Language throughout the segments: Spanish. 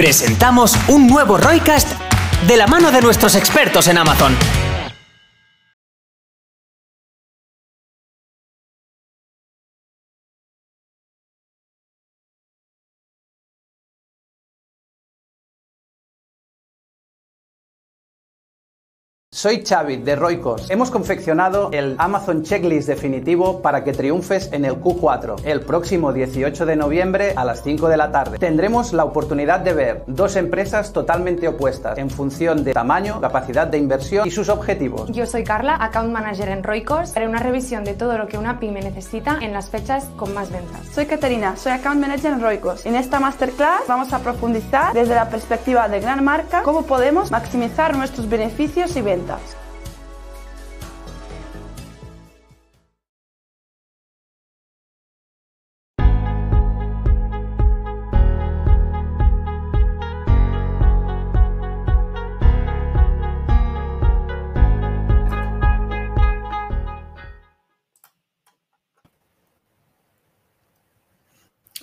presentamos un nuevo Roycast de la mano de nuestros expertos en Amazon. Soy Xavi de Roicos. Hemos confeccionado el Amazon Checklist definitivo para que triunfes en el Q4 el próximo 18 de noviembre a las 5 de la tarde. Tendremos la oportunidad de ver dos empresas totalmente opuestas en función de tamaño, capacidad de inversión y sus objetivos. Yo soy Carla, Account Manager en Roicos. Haré una revisión de todo lo que una pyme necesita en las fechas con más ventas. Soy Caterina, soy Account Manager en Roicos. En esta masterclass vamos a profundizar desde la perspectiva de gran marca cómo podemos maximizar nuestros beneficios y ventas.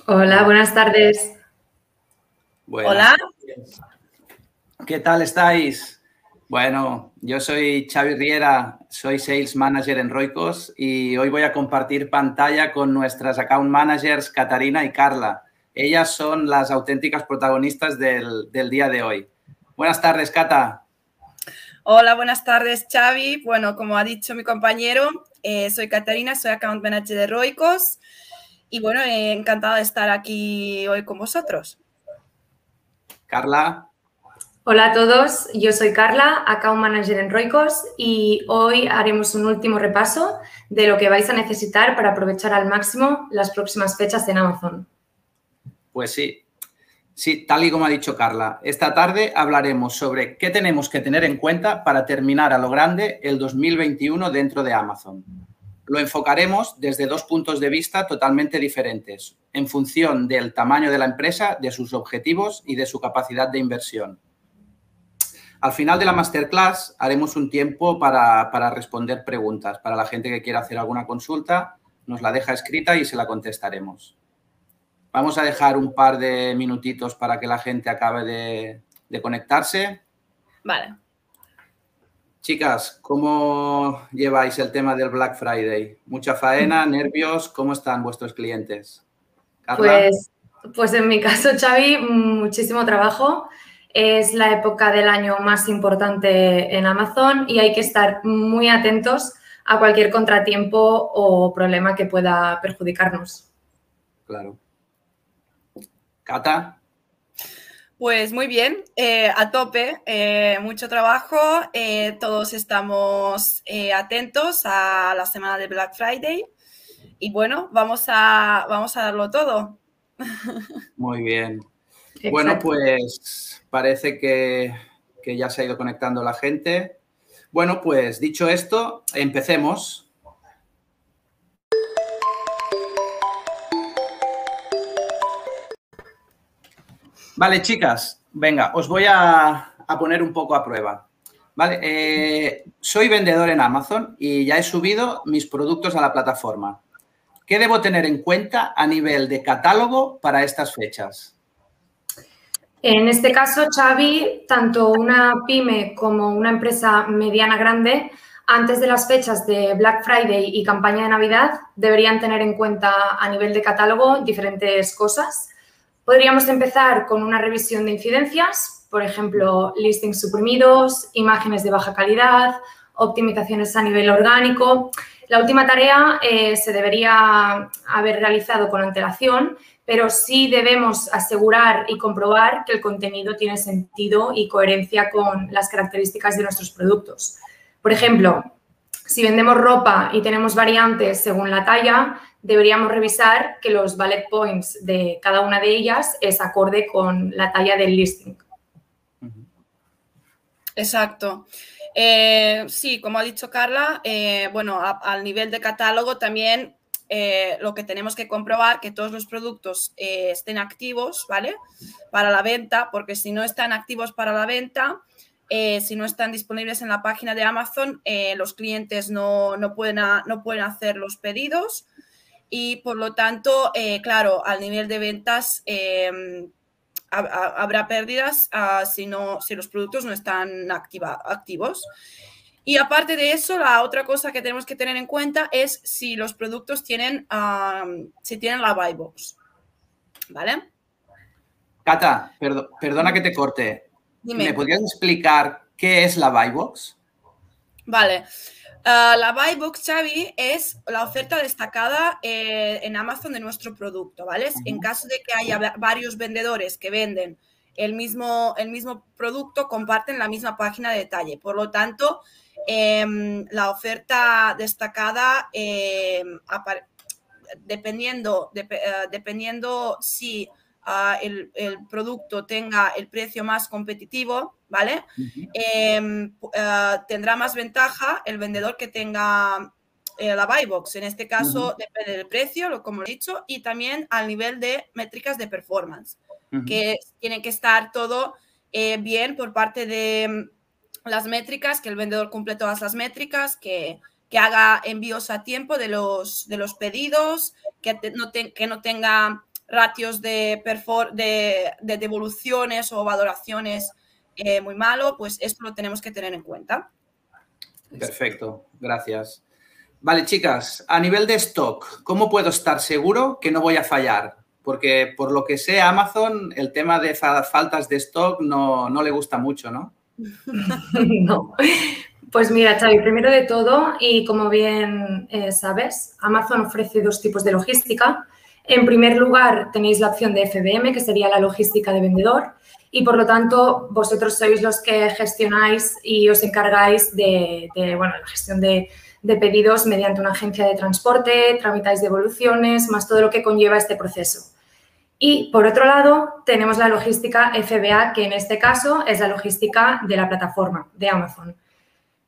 Hola, buenas tardes. Hola. ¿Qué tal estáis? Bueno, yo soy Xavi Riera, soy Sales Manager en Roicos y hoy voy a compartir pantalla con nuestras Account Managers Catarina y Carla. Ellas son las auténticas protagonistas del, del día de hoy. Buenas tardes, Cata. Hola, buenas tardes, Xavi. Bueno, como ha dicho mi compañero, eh, soy Catarina, soy Account Manager de Roicos y bueno, eh, encantada de estar aquí hoy con vosotros. Carla. Hola a todos, yo soy Carla, Account Manager en Roicos y hoy haremos un último repaso de lo que vais a necesitar para aprovechar al máximo las próximas fechas en Amazon. Pues sí, sí, tal y como ha dicho Carla, esta tarde hablaremos sobre qué tenemos que tener en cuenta para terminar a lo grande el 2021 dentro de Amazon. Lo enfocaremos desde dos puntos de vista totalmente diferentes, en función del tamaño de la empresa, de sus objetivos y de su capacidad de inversión. Al final de la masterclass haremos un tiempo para, responder preguntas. Para la gente que quiera hacer alguna consulta, nos la deja escrita y se la contestaremos. Vamos a dejar un par de minutitos para que la gente acabe de, de conectarse. Vale. Chicas, ¿cómo lleváis el tema del Black Friday? ¿Mucha faena, nervios? ¿Cómo están vuestros clientes? Pues, pues en mi caso, Xavi, muchísimo trabajo. Es la época del año más importante en Amazon y hay que estar muy atentos a cualquier contratiempo o problema que pueda perjudicarnos. Claro. Cata. Pues muy bien, eh, a tope, eh, mucho trabajo, eh, todos estamos atentos a la semana de Black Friday y bueno, vamos a, vamos a darlo todo. Muy bien. Bueno, pues parece que, ya se ha ido conectando la gente. Bueno, pues dicho esto, empecemos. Vale, chicas, venga, os voy a, poner un poco a prueba. Vale, eh, soy vendedor en Amazon y ya he subido mis productos a la plataforma. ¿Qué debo tener en cuenta a nivel de catálogo para estas fechas? En este caso, Xavi, tanto una pyme como una empresa mediana grande, antes de las fechas de Black Friday y campaña de Navidad, deberían tener en cuenta a nivel de catálogo diferentes cosas. Podríamos empezar con una revisión de incidencias, por ejemplo, listings suprimidos, imágenes de baja calidad, optimizaciones a nivel orgánico. La última tarea eh, se debería haber realizado con antelación pero sí debemos asegurar y comprobar que el contenido tiene sentido y coherencia con las características de nuestros productos. Por ejemplo, si vendemos ropa y tenemos variantes según la talla, deberíamos revisar que los bullet points de cada una de ellas es acorde con la talla del listing. Exacto. Eh, sí, como ha dicho Carla, eh, bueno, al nivel de catálogo también eh, lo que tenemos que comprobar que todos los productos eh, estén activos, ¿vale? Para la venta, porque si no están activos para la venta, eh, si no están disponibles en la página de Amazon, los clientes no, pueden no pueden hacer los pedidos y por lo tanto, claro, al nivel de ventas habrá pérdidas ah, si, no, si los productos no están activa, activos. Y aparte de eso, la otra cosa que tenemos que tener en cuenta es si los productos tienen, si tienen la buy box. ¿Vale? Cata, perdona que te corte. ¿Me podrías explicar qué es la buy box? Vale. Ah, la buy box, Xavi, es la oferta destacada eh, en Amazon de nuestro producto, ¿vale? En caso de que haya varios vendedores que venden el mismo, el mismo producto, comparten la misma página de detalle. Por lo tanto, Em, la oferta destacada, em, dependiendo, eh, dependiendo si ah, el, producto tenga el precio más competitivo, ¿vale? Em, ah, tendrá más ventaja el vendedor que tenga eh, la buy box. En este caso depende del precio, como he dicho, y también al nivel de métricas de performance, que tiene que estar todo eh, bien por parte de las métricas, que el vendedor cumple todas las métricas, que, haga envíos a tiempo de los, de los pedidos, que, no, que no tenga ratios de, de, devoluciones o valoraciones eh, muy malo, pues esto lo tenemos que tener en cuenta. Perfecto, gracias. Vale, chicas, a nivel de stock, ¿cómo puedo estar seguro que no voy a fallar? Porque por lo que sé, Amazon, el tema de faltas de stock no, no le gusta mucho, ¿no? no. Pues mira, Xavi, primero de todo, y como bien eh, sabes, Amazon ofrece dos tipos de logística. En primer lugar, tenéis la opción de FBM, que sería la logística de vendedor, y por lo tanto, vosotros sois los que gestionáis y os encargáis de, bueno, la gestión de, de pedidos mediante una agencia de transporte, tramitáis devoluciones, más todo lo que conlleva este proceso. Y por otro lado, tenemos la logística FBA, que en este caso es la logística de la plataforma de Amazon.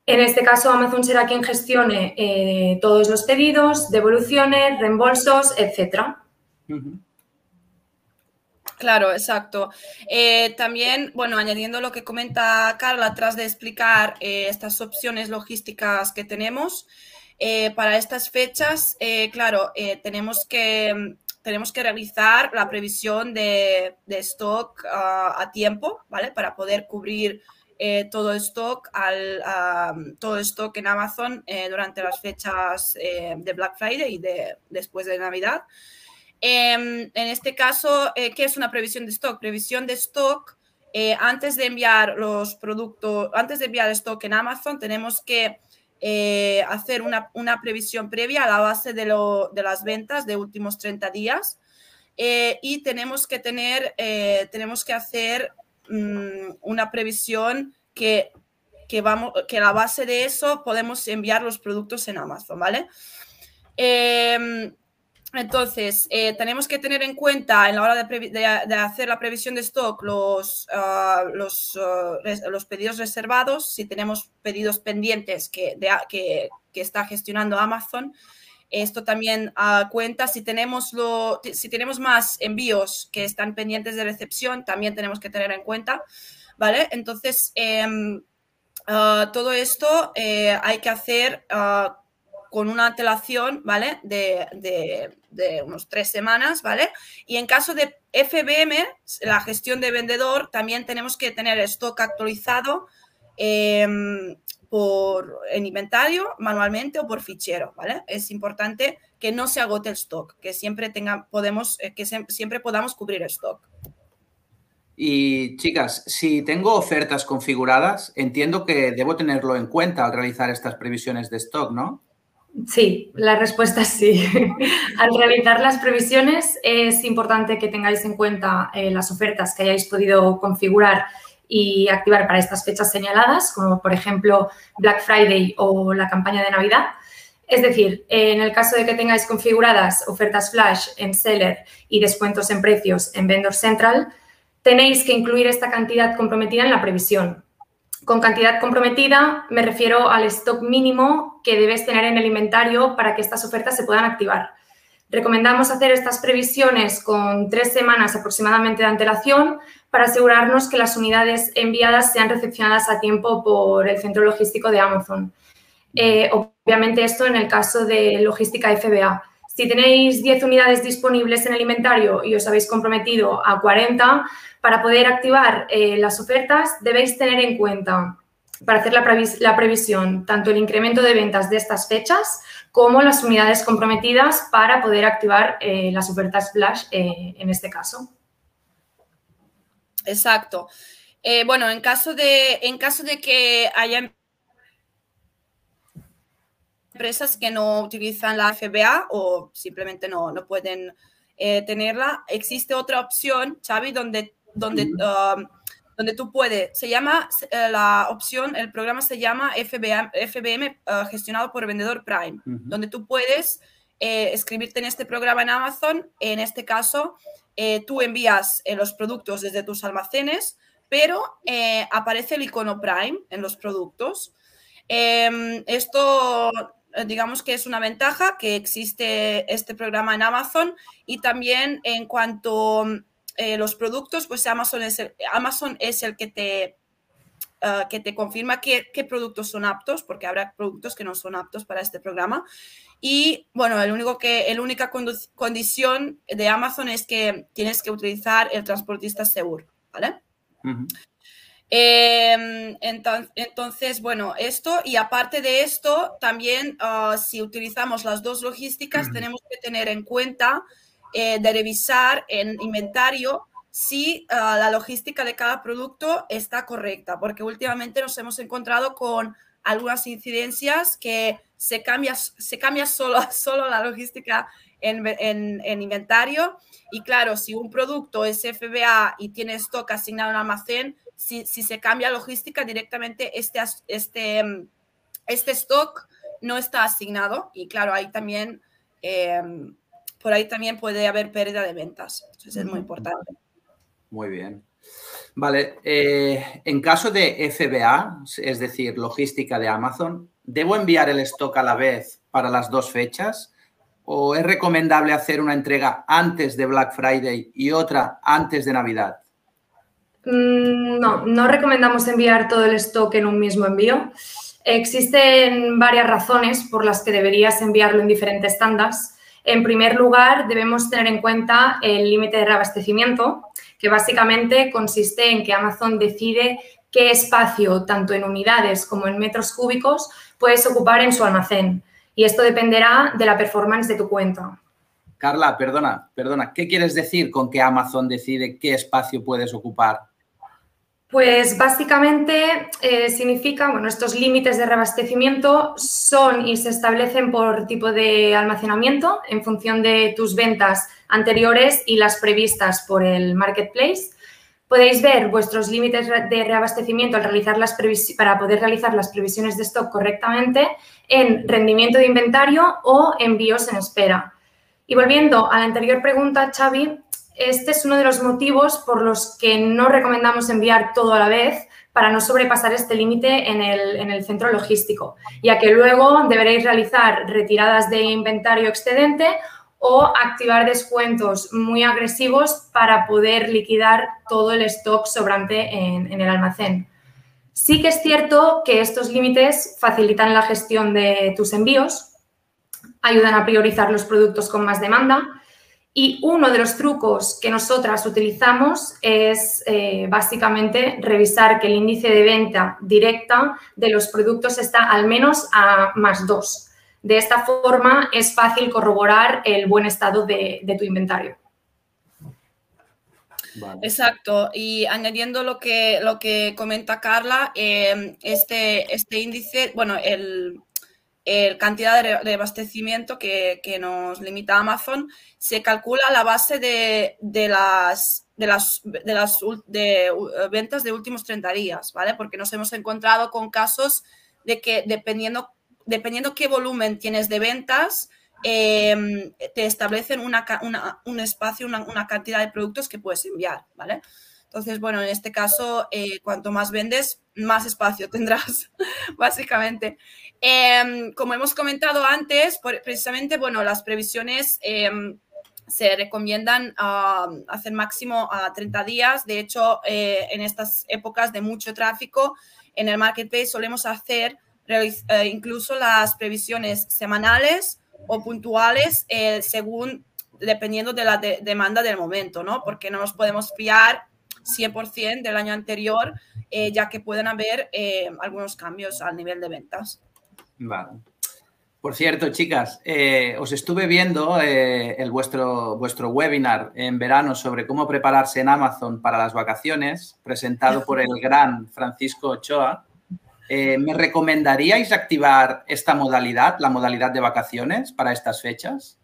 En este caso, Amazon será quien gestione eh, todos los pedidos, devoluciones, reembolsos, etc. Claro, exacto. Eh, también, bueno, añadiendo lo que comenta Carla, tras de explicar eh, estas opciones logísticas que tenemos, para estas fechas, claro, tenemos que tenemos que realizar la previsión de, stock ah, a tiempo, ¿vale? Para poder cubrir eh, todo stock al todo stock en Amazon eh, durante las fechas eh, de Black Friday y de, después de Navidad. Em, en este caso, ¿qué es una previsión de stock? Previsión de stock antes de enviar los productos, antes de enviar stock en Amazon, tenemos que eh, hacer una, previsión previa a la base de, las ventas de últimos 30 días eh, y tenemos que tener, eh, tenemos que hacer mm, una previsión que, que, vamos, que a la base de eso podemos enviar los productos en Amazon, ¿vale? Entonces, eh, tenemos que tener en cuenta en la hora de, hacer la previsión de stock los, ah, los, ah, los, pedidos reservados, si tenemos pedidos pendientes que, que, está gestionando Amazon. Esto también uh, cuenta si tenemos, lo, si tenemos más envíos que están pendientes de recepción, también tenemos que tener en cuenta, ¿vale? Entonces, em, todo esto eh, hay que hacer con una antelación, ¿vale? De, unos tres semanas, ¿vale? Y en caso de FBM, la gestión de vendedor, también tenemos que tener stock actualizado em, por, en inventario, manualmente o por fichero, ¿vale? Es importante que no se agote el stock, que siempre, tenga, podemos, eh, que siempre podamos cubrir el stock. Y chicas, si tengo ofertas configuradas, entiendo que debo tenerlo en cuenta al realizar estas previsiones de stock, ¿no? Sí, la respuesta es sí. Al realizar las previsiones es importante que tengáis en cuenta eh, las ofertas que hayáis podido configurar y activar para estas fechas señaladas, como por ejemplo Black Friday o la campaña de Navidad. Es decir, en el caso de que tengáis configuradas ofertas flash en Seller y descuentos en precios en Vendor Central, tenéis que incluir esta cantidad comprometida en la previsión. Con cantidad comprometida me refiero al stock mínimo que debes tener en el inventario para que estas ofertas se puedan activar. Recomendamos hacer estas previsiones con tres semanas aproximadamente de antelación para asegurarnos que las unidades enviadas sean recepcionadas a tiempo por el centro logístico de Amazon. Eh, obviamente esto en el caso de logística FBA. Si tenéis 10 unidades disponibles en el inventario y os habéis comprometido a 40, para poder activar eh, las ofertas debéis tener en cuenta para hacer la, previsión tanto el incremento de ventas de estas fechas como las unidades comprometidas para poder activar eh, las ofertas flash eh, en este caso. Exacto. bueno, en caso, de, en caso de que haya empresas que no utilizan la FBA o simplemente no, no pueden tenerla, existe otra opción, Xavi, donde donde, um, donde tú puedes, se llama eh, la opción, el programa se llama FBM, FBM uh, gestionado por vendedor Prime, donde tú puedes eh, escribirte en este programa en Amazon, en este caso, eh, tú envías los productos desde tus almacenes, pero aparece el icono Prime en los productos. Em, esto digamos que es una ventaja que existe este programa en Amazon y también en cuanto eh, los productos, pues Amazon es el, Amazon es el que te, ah, que te confirma qué, qué, productos son aptos, porque habrá productos que no son aptos para este programa. Y bueno, el único que, la única condición de Amazon es que tienes que utilizar el transportista seguro, ¿vale? Em, entonces, bueno, esto y aparte de esto, también ah, si utilizamos las dos logísticas, tenemos que tener en cuenta eh, de revisar en inventario si ah, la logística de cada producto está correcta, porque últimamente nos hemos encontrado con algunas incidencias que se cambia, se cambia solo, solo la logística en, en, inventario. Y claro, si un producto es FBA y tiene stock asignado en almacén, si, si se cambia logística directamente, este, este, este stock no está asignado. Y claro, ahí también em, por ahí también puede haber pérdida de ventas. Entonces es muy importante. Muy bien. Vale, eh, en caso de FBA, es decir, logística de Amazon, ¿debo enviar el stock a la vez para las dos fechas? ¿O es recomendable hacer una entrega antes de Black Friday y otra antes de Navidad? Mm, no, no recomendamos enviar todo el stock en un mismo envío. Existen varias razones por las que deberías enviarlo en diferentes tandas. En primer lugar, debemos tener en cuenta el límite de reabastecimiento, que básicamente consiste en que Amazon decide qué espacio, tanto en unidades como en metros cúbicos, puedes ocupar en su almacén. Y esto dependerá de la performance de tu cuenta. Carla, perdona, perdona, ¿qué quieres decir con que Amazon decide qué espacio puedes ocupar? Pues básicamente eh, significa, bueno, estos límites de reabastecimiento son y se establecen por tipo de almacenamiento en función de tus ventas anteriores y las previstas por el marketplace. Podéis ver vuestros límites de reabastecimiento al realizar las para poder realizar las previsiones de stock correctamente en rendimiento de inventario o envíos en espera. Y volviendo a la anterior pregunta, Xavi, este es uno de los motivos por los que no recomendamos enviar todo a la vez para no sobrepasar este límite en el, centro logístico, ya que luego deberéis realizar retiradas de inventario excedente o activar descuentos muy agresivos para poder liquidar todo el stock sobrante en, el almacén. Sí que es cierto que estos límites facilitan la gestión de tus envíos, ayudan a priorizar los productos con más demanda y uno de los trucos que nosotras utilizamos es eh, básicamente revisar que el índice de venta directa de los productos está al menos a más dos. De esta forma es fácil corroborar el buen estado de, tu inventario. Exacto. Y añadiendo lo que, lo que comenta Carla, eh, este, este índice, bueno, el, el cantidad de, abastecimiento que, nos limita Amazon, se calcula a la base de, de las, de las de, ventas de últimos 30 días, ¿vale? Porque nos hemos encontrado con casos de que dependiendo, dependiendo qué volumen tienes de ventas, em, te establecen un espacio, una, una, cantidad de productos que puedes enviar, ¿vale? Entonces, bueno, en este caso, eh, cuanto más vendes, más espacio tendrás, básicamente. Em, como hemos comentado antes, precisamente, bueno, las previsiones em, se recomiendan hacer máximo a 30 días. De hecho, eh, en estas épocas de mucho tráfico, en el marketplace solemos hacer eh, incluso las previsiones semanales o puntuales según dependiendo de la demanda del momento, ¿no? Porque no nos podemos fiar 100% del año anterior, ya que pueden haber algunos cambios al nivel de ventas. Vale. Por cierto, chicas, eh, os estuve viendo eh, el vuestro, vuestro webinar en verano sobre cómo prepararse en Amazon para las vacaciones, presentado por el gran Francisco Ochoa. Eh, ¿Me recomendaríais activar esta modalidad, la modalidad de vacaciones, para estas fechas?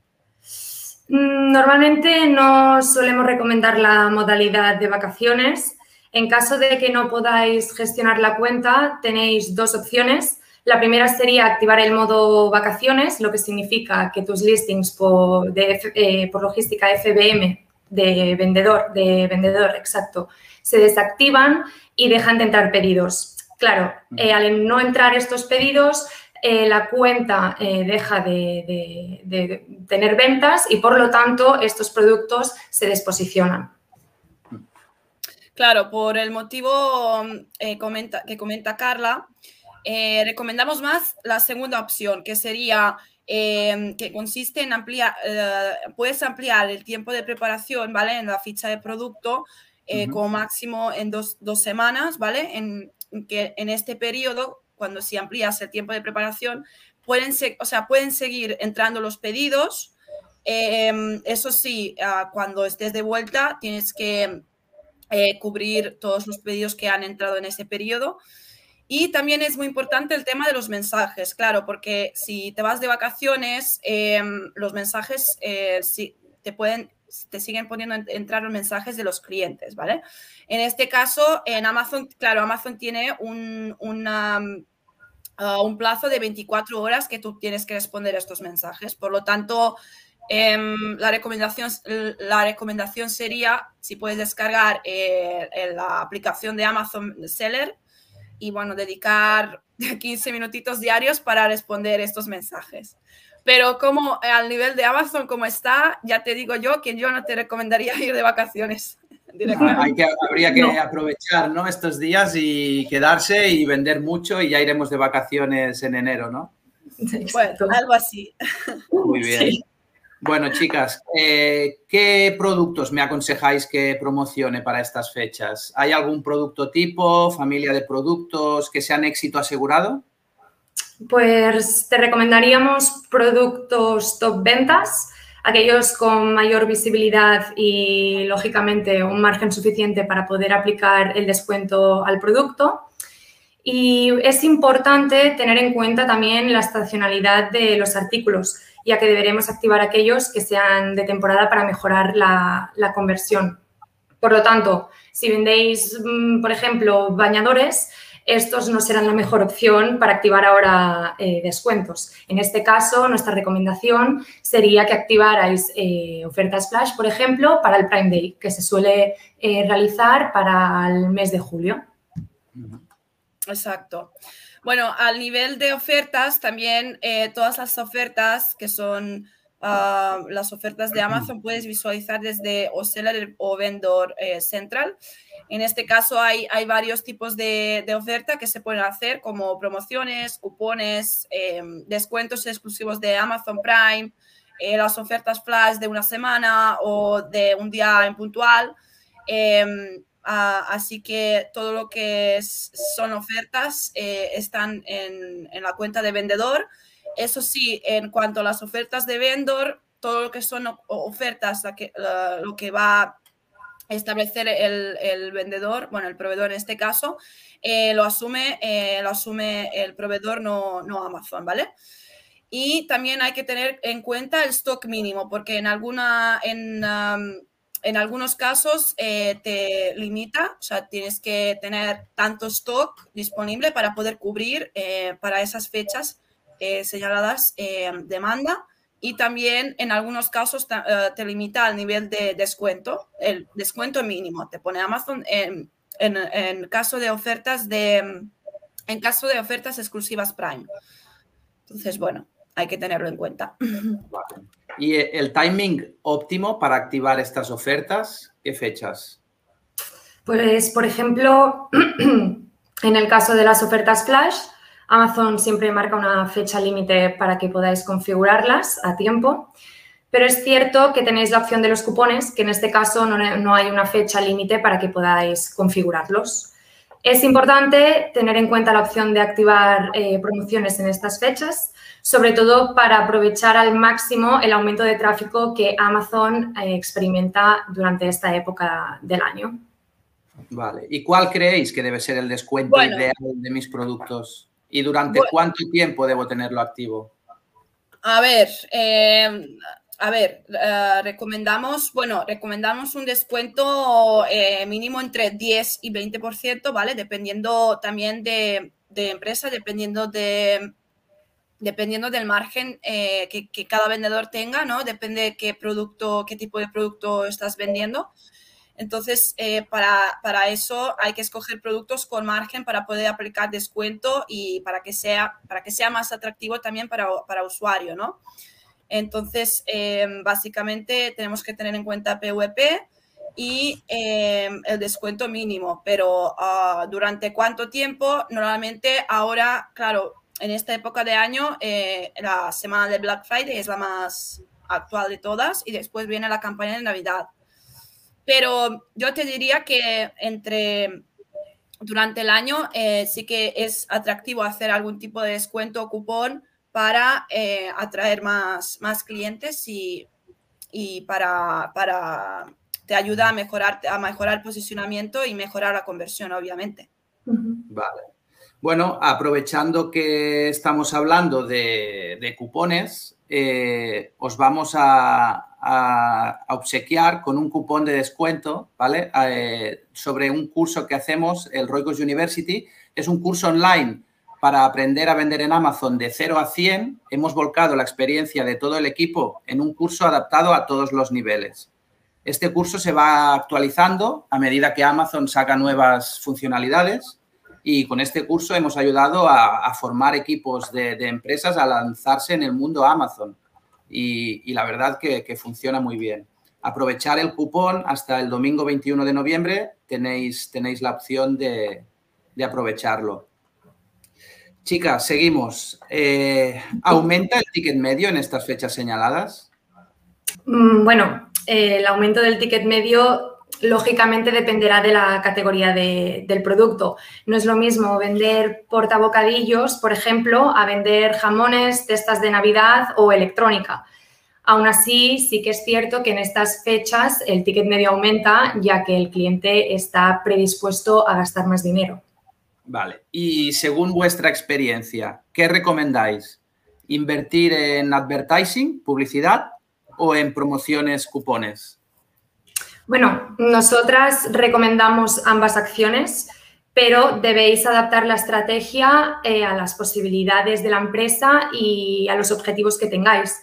Mm, normalmente no solemos recomendar la modalidad de vacaciones. En caso de que no podáis gestionar la cuenta, tenéis dos opciones la primera sería activar el modo vacaciones, lo que significa que tus listings por, eh, logística FBM de vendedor, de vendedor, exacto, se desactivan y dejan de entrar pedidos. Claro, eh, al no entrar estos pedidos, eh, la cuenta deja de, tener ventas y por lo tanto estos productos se desposicionan. Claro, por el motivo que comenta Carla, eh, recomendamos más la segunda opción, que sería em, que consiste en ampliar, eh, puedes ampliar el tiempo de preparación, ¿vale? En la ficha de producto eh, como máximo en dos, semanas, ¿vale? En, que en este periodo, cuando si amplías el tiempo de preparación, pueden, o sea, pueden seguir entrando los pedidos. Em, eso sí, ah, cuando estés de vuelta, tienes que cubrir todos los pedidos que han entrado en ese periodo. Y también es muy importante el tema de los mensajes, claro, porque si te vas de vacaciones, em, los mensajes eh, te pueden, te siguen poniendo entrar los mensajes de los clientes, ¿vale? En este caso, en Amazon, claro, Amazon tiene un, ah, un plazo de 24 horas que tú tienes que responder a estos mensajes. Por lo tanto, em, la, recomendación, la recomendación sería, si puedes descargar eh, la aplicación de Amazon Seller, y bueno, dedicar 15 minutitos diarios para responder estos mensajes. Pero como al nivel de Amazon como está, ya te digo yo que yo no te recomendaría ir de vacaciones. Hay que, habría que aprovechar ¿no? estos días y quedarse y vender mucho y ya iremos de vacaciones en enero, ¿no? Bueno, algo así. Muy bien. Bueno, chicas, eh, ¿qué productos me aconsejáis que promocione para estas fechas? ¿Hay algún producto tipo, familia de productos que sean éxito asegurado? Pues te recomendaríamos productos top ventas, aquellos con mayor visibilidad y, lógicamente, un margen suficiente para poder aplicar el descuento al producto. Y es importante tener en cuenta también la estacionalidad de los artículos ya que deberemos activar aquellos que sean de temporada para mejorar la, conversión. Por lo tanto, si vendéis, mm, por ejemplo, bañadores, estos no serán la mejor opción para activar ahora eh, descuentos. En este caso, nuestra recomendación sería que activarais eh, ofertas flash, por ejemplo, para el Prime Day, que se suele eh, realizar para el mes de julio. Exacto. Bueno, al nivel de ofertas, también eh, todas las ofertas que son ah, las ofertas de Amazon puedes visualizar desde o o vendor eh, central. En este caso hay, hay varios tipos de, de, oferta que se pueden hacer como promociones, cupones, em, descuentos exclusivos de Amazon Prime, eh, las ofertas flash de una semana o de un día en puntual. Ah, así que todo lo que son ofertas eh, están en, la cuenta de vendedor. Eso sí, en cuanto a las ofertas de vendedor, todo lo que son ofertas, lo que va a establecer el, vendedor, bueno, el proveedor en este caso, eh, lo, asume, eh, lo asume el proveedor, no, no Amazon, ¿vale? Y también hay que tener en cuenta el stock mínimo, porque en alguna, en, en algunos casos eh, te limita, o sea, tienes que tener tanto stock disponible para poder cubrir eh, para esas fechas eh, señaladas demanda y también en algunos casos te limita al nivel de descuento, el descuento mínimo, te pone Amazon en, en, caso de ofertas de, en caso de ofertas exclusivas Prime. Entonces, bueno, hay que tenerlo en cuenta. ¿Y el timing óptimo para activar estas ofertas? ¿Qué fechas? Pues, por ejemplo, en el caso de las ofertas flash, Amazon siempre marca una fecha límite para que podáis configurarlas a tiempo, pero es cierto que tenéis la opción de los cupones, que en este caso no, hay una fecha límite para que podáis configurarlos. Es importante tener en cuenta la opción de activar eh, promociones en estas fechas, sobre todo para aprovechar al máximo el aumento de tráfico que Amazon eh, experimenta durante esta época del año. Vale. ¿Y cuál creéis que debe ser el descuento ideal de mis productos? ¿Y durante cuánto tiempo debo tenerlo activo? A ver, eh, a ver, eh, recomendamos, bueno, recomendamos un descuento eh, mínimo entre 10 y 20%, ¿vale? Dependiendo también de, empresa, dependiendo de dependiendo del margen que, que, cada vendedor tenga, ¿no? Depende de qué producto, qué tipo de producto estás vendiendo. Entonces, eh, para, eso hay que escoger productos con margen para poder aplicar descuento y para que sea, para que sea más atractivo también para, para usuario, ¿no? Entonces, em, básicamente tenemos que tener en cuenta PVP y em, el descuento mínimo, pero ah, durante cuánto tiempo, normalmente ahora, claro, en esta época de año, eh, la semana de Black Friday es la más actual de todas y después viene la campaña de Navidad. Pero yo te diría que entre durante el año eh, sí que es atractivo hacer algún tipo de descuento o cupón para eh, atraer más, más clientes y, y para, para, te ayuda a mejorar, a mejorar posicionamiento y mejorar la conversión, obviamente. Vale. Bueno, aprovechando que estamos hablando de, de cupones, eh, os vamos a, a, obsequiar con un cupón de descuento, ¿vale? Eh, sobre un curso que hacemos, el Roicos University. Es un curso online para aprender a vender en Amazon de 0 a 100. Hemos volcado la experiencia de todo el equipo en un curso adaptado a todos los niveles. Este curso se va actualizando a medida que Amazon saca nuevas funcionalidades y con este curso hemos ayudado a, formar equipos de, empresas a lanzarse en el mundo Amazon y, la verdad que, funciona muy bien. Aprovechar el cupón hasta el domingo 21 de noviembre, tenéis, tenéis la opción de, aprovecharlo. Chicas, seguimos. Eh, ¿Aumenta el ticket medio en estas fechas señaladas? Mm, bueno, el aumento del ticket medio lógicamente dependerá de la categoría del producto. No es lo mismo vender portabocadillos, por ejemplo, a vender jamones, cestas de Navidad o electrónica. Aún así, sí que es cierto que en estas fechas el ticket medio aumenta ya que el cliente está predispuesto a gastar más dinero. Vale. Y según vuestra experiencia, ¿qué recomendáis? ¿Invertir en advertising, publicidad o en promociones, cupones? Bueno, nosotras recomendamos ambas acciones, pero debéis adaptar la estrategia eh, a las posibilidades de la empresa y a los objetivos que tengáis.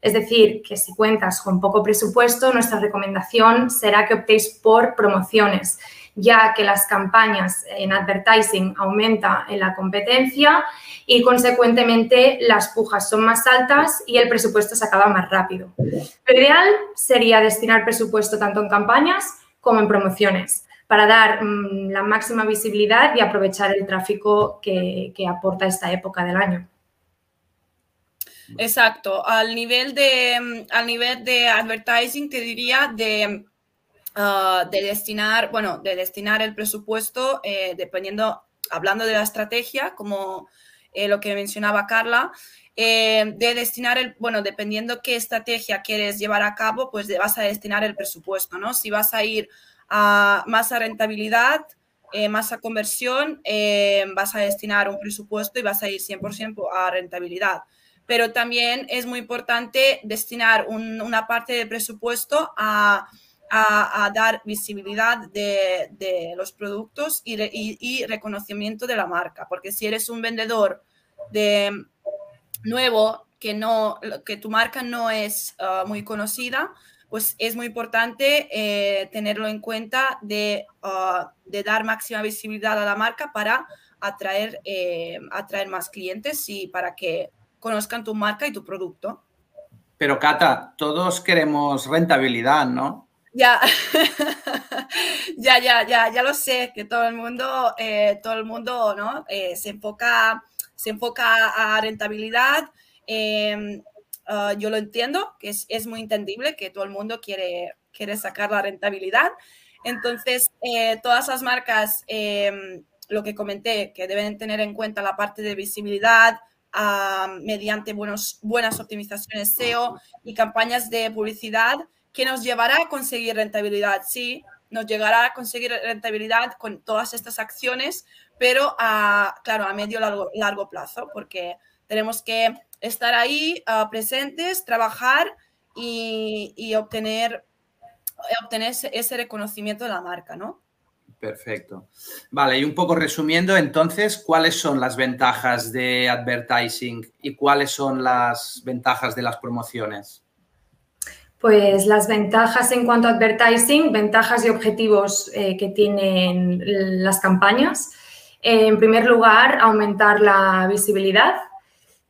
Es decir, que si cuentas con poco presupuesto, nuestra recomendación será que optéis por promociones ya que las campañas en advertising aumenta en la competencia y consecuentemente las pujas son más altas y el presupuesto se acaba más rápido. Lo ideal sería destinar presupuesto tanto en campañas como en promociones para dar mm, la máxima visibilidad y aprovechar el tráfico que, aporta esta época del año. Exacto. Al nivel de, mm, al nivel de advertising, te diría de Ah, de destinar, bueno, de destinar el presupuesto, eh, dependiendo, hablando de la estrategia, como eh, lo que mencionaba Carla, eh, de destinar el, bueno, dependiendo qué estrategia quieres llevar a cabo, pues vas a destinar el presupuesto, ¿no? Si vas a ir a más a rentabilidad, más a conversión, vas a destinar un presupuesto y vas a ir 100% a rentabilidad. Pero también es muy importante destinar una parte del presupuesto a a, dar visibilidad de, los productos y, reconocimiento de la marca, porque si eres un vendedor de nuevo que no que tu marca no es ah, muy conocida, pues es muy importante eh, tenerlo en cuenta de, ah, de, dar máxima visibilidad a la marca para atraer, eh, atraer más clientes y para que conozcan tu marca y tu producto. Pero Cata, todos queremos rentabilidad, ¿no? Ya, ya, ya, ya, ya lo sé, que todo el mundo, eh, todo el mundo, ¿no? Eh, se enfoca, se enfoca a rentabilidad. Em, ah, yo lo entiendo, que es, muy entendible que todo el mundo quiere, quiere sacar la rentabilidad. Entonces, eh, todas las marcas, em, lo que comenté, que deben tener en cuenta la parte de visibilidad, mediante buenos, buenas optimizaciones SEO y campañas de publicidad que nos llevará a conseguir rentabilidad. Sí, nos llegará a conseguir rentabilidad con todas estas acciones, pero a, claro, a medio largo, largo plazo, porque tenemos que estar ahí ah, presentes, trabajar y, obtener, obtener ese reconocimiento de la marca, ¿no? Perfecto. Vale, y un poco resumiendo, entonces, ¿cuáles son las ventajas de advertising y cuáles son las ventajas de las promociones? Pues las ventajas en cuanto a advertising, ventajas y objetivos eh, que tienen las campañas. en primer lugar, aumentar la visibilidad.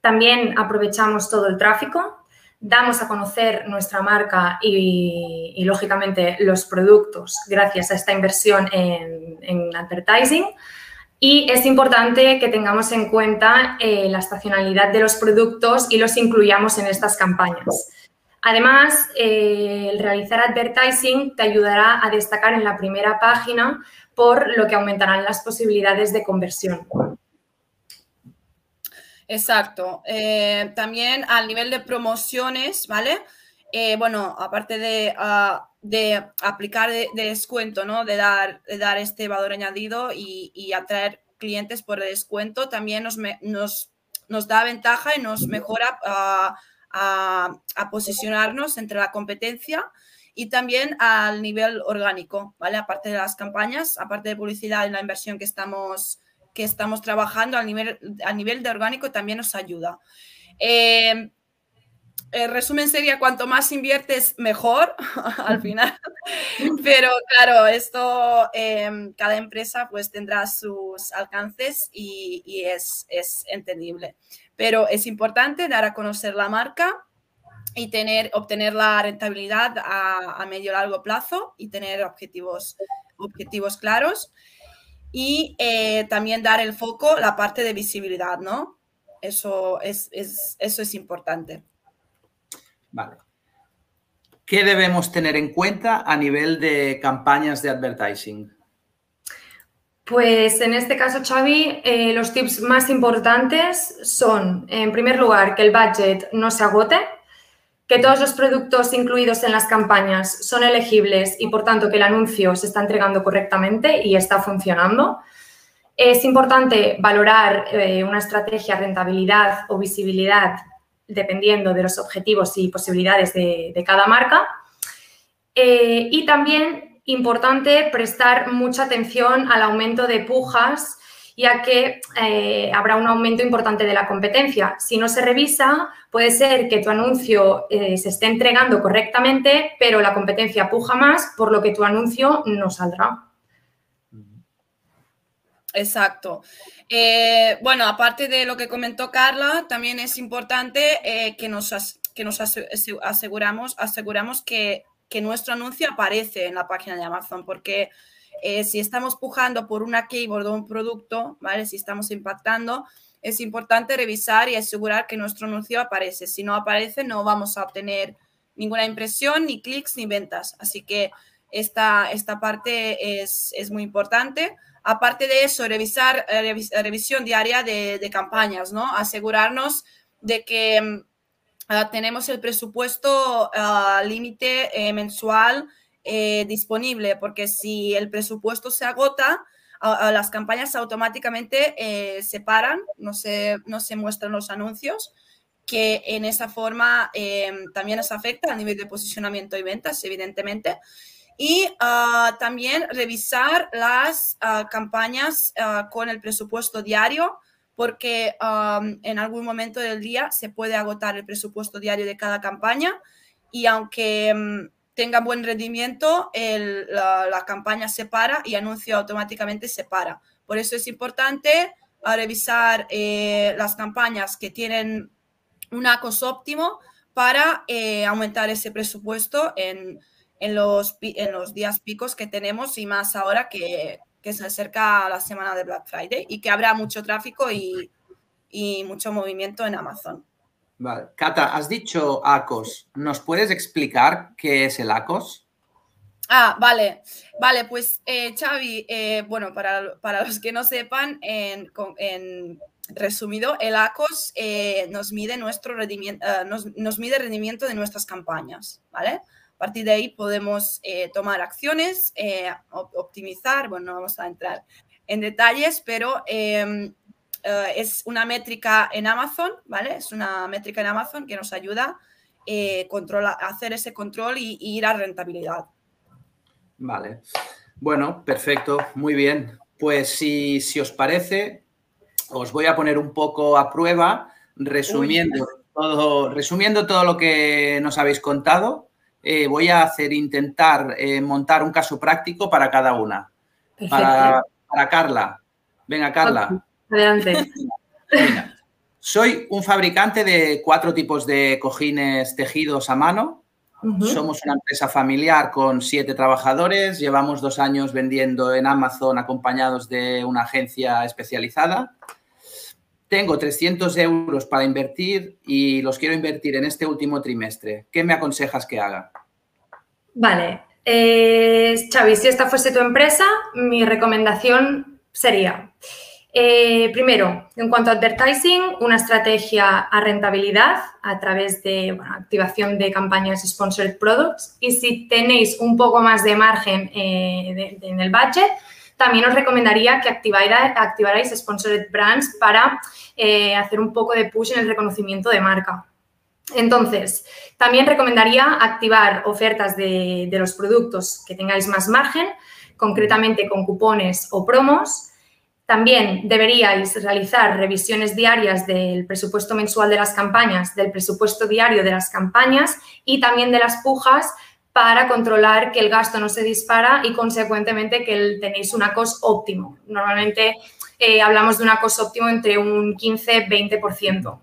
También aprovechamos todo el tráfico, damos a conocer nuestra marca y, lógicamente, los productos gracias a esta inversión en, advertising. Y es importante que tengamos en cuenta eh, la estacionalidad de los productos y los incluyamos en estas campañas. Además, eh, el realizar advertising te ayudará a destacar en la primera página por lo que aumentarán las posibilidades de conversión. Exacto. Eh, también al nivel de promociones, ¿vale? Eh, bueno, aparte de, ah, aplicar de, descuento, ¿no? De dar, de dar este valor añadido y, atraer clientes por descuento, también nos, nos, nos, da ventaja y nos mejora ah, a, a, posicionarnos entre la competencia y también al nivel orgánico, ¿vale? Aparte de las campañas, aparte de publicidad y la inversión que estamos que estamos trabajando a nivel, a nivel de orgánico también nos ayuda. Eh, el resumen sería cuanto más inviertes, mejor al final. Pero claro, esto, em, cada empresa pues tendrá sus alcances y, es, es, entendible. Pero es importante dar a conocer la marca y tener, obtener la rentabilidad a, a medio largo plazo y tener objetivos, objetivos claros y eh, también dar el foco, la parte de visibilidad, ¿no? Eso es, eso es importante. Vale. ¿Qué debemos tener en cuenta a nivel de campañas de advertising? Pues en este caso, Xavi, eh, los tips más importantes son, en primer lugar, que el budget no se agote, que todos los productos incluidos en las campañas son elegibles y, por tanto, que el anuncio se está entregando correctamente y está funcionando. Es importante valorar eh, una estrategia rentabilidad o visibilidad dependiendo de los objetivos y posibilidades de, cada marca. Eh, y también importante prestar mucha atención al aumento de pujas ya que eh, habrá un aumento importante de la competencia. Si no se revisa, puede ser que tu anuncio eh, se esté entregando correctamente, pero la competencia puja más, por lo que tu anuncio no saldrá. Exacto. Eh, bueno, aparte de lo que comentó Carla, también es importante que nos, que nos aseguramos, aseguramos que, que nuestro anuncio aparece en la página de Amazon, porque eh, si estamos pujando por una keyword o un producto, ¿vale? Si estamos impactando, es importante revisar y asegurar que nuestro anuncio aparece. Si no aparece, no vamos a obtener ninguna impresión, ni clics, ni ventas. Así que esta, esta parte es, muy importante. Aparte de eso, revisar eh, revisión diaria de, campañas, ¿no? Asegurarnos de que ah, tenemos el presupuesto ah, límite eh, mensual eh, disponible, porque si el presupuesto se agota, las campañas automáticamente eh, se paran, no se, no se muestran los anuncios, que en esa forma eh, también nos afecta a nivel de posicionamiento y ventas, evidentemente. Y ah, también revisar las ah, campañas ah, con el presupuesto diario, porque en algún momento del día se puede agotar el presupuesto diario de cada campaña y aunque mm, tenga buen rendimiento, la, campaña se para y anuncio automáticamente se para. Por eso es importante revisar eh, las campañas que tienen un ACOS óptimo para eh, aumentar ese presupuesto en, los, en los días picos que tenemos y más ahora que, se acerca la semana de Black Friday y que habrá mucho tráfico y, y mucho movimiento en Amazon. Vale. Cata, has dicho ACOS. ¿Nos puedes explicar qué es el ACOS? Ah, vale, vale, pues eh, Xavi, eh, bueno, para, para, los que no sepan, en, en resumido, el ACOS eh, nos, mide nuestro rendimiento, eh, nos, nos, mide el rendimiento de nuestras campañas, ¿vale? A partir de ahí podemos eh, tomar acciones, optimizar, bueno, no vamos a entrar en detalles, pero em, es una métrica en Amazon, ¿vale? Es una métrica en Amazon que nos ayuda a hacer ese control y, y ir a rentabilidad. Vale. Bueno, perfecto, muy bien. Pues si, si, os parece, os voy a poner un poco a prueba, resumiendo, todo, resumiendo todo lo que nos habéis contado. Eh, voy a hacer, intentar eh, montar un caso práctico para cada una. Para, para, Carla. Venga, Carla. Adelante. Soy un fabricante de cuatro tipos de cojines tejidos a mano Uh -huh. Somos una empresa familiar con siete trabajadores. Llevamos dos años vendiendo en Amazon acompañados de una agencia especializada. Tengo 300 euros para invertir y los quiero invertir en este último trimestre. ¿Qué me aconsejas que haga? Vale. Eh, Xavi, si esta fuese tu empresa, mi recomendación sería eh, primero, en cuanto a advertising, una estrategia a rentabilidad a través de activación de campañas sponsored products y si tenéis un poco más de margen eh, en el budget, también os recomendaría que activarais, sponsored brands para eh, hacer un poco de push en el reconocimiento de marca. Entonces, también recomendaría activar ofertas de los productos que tengáis más margen, concretamente con cupones o promos, también deberíais realizar revisiones diarias del presupuesto mensual de las campañas, del presupuesto diario de las campañas y también de las pujas para controlar que el gasto no se dispara y, consecuentemente, que tenéis un ACOS óptimo. Normalmente eh, hablamos de un ACOS óptimo entre un 15-20%.